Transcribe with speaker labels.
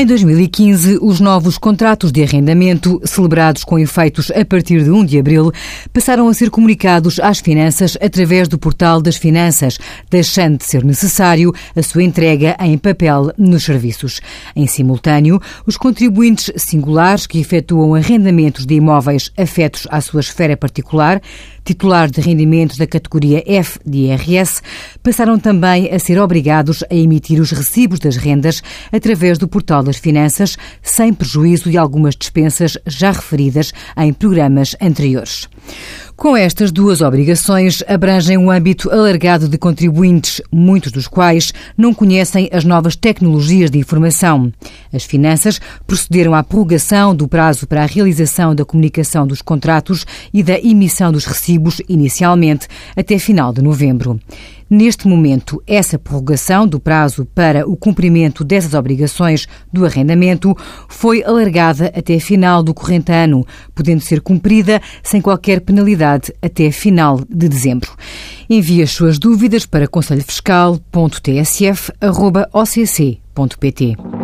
Speaker 1: Em 2015, os novos contratos de arrendamento, celebrados com efeitos a partir de 1 de abril, passaram a ser comunicados às finanças através do portal das finanças, deixando de ser necessário a sua entrega em papel nos serviços. Em simultâneo, os contribuintes singulares que efetuam arrendamentos de imóveis afetos à sua esfera particular titulares de rendimentos da categoria F de IRS, passaram também a ser obrigados a emitir os recibos das rendas através do portal das finanças, sem prejuízo de algumas dispensas já referidas em programas anteriores. Com estas duas obrigações, abrangem um âmbito alargado de contribuintes, muitos dos quais não conhecem as novas tecnologias de informação. As finanças procederam à prorrogação do prazo para a realização da comunicação dos contratos e da emissão dos recibos, inicialmente até final de novembro. Neste momento, essa prorrogação do prazo para o cumprimento dessas obrigações do arrendamento foi alargada até final do corrente ano, podendo ser cumprida sem qualquer penalidade até final de dezembro. Envie as suas dúvidas para conselhofiscal.tsf.occ.pt.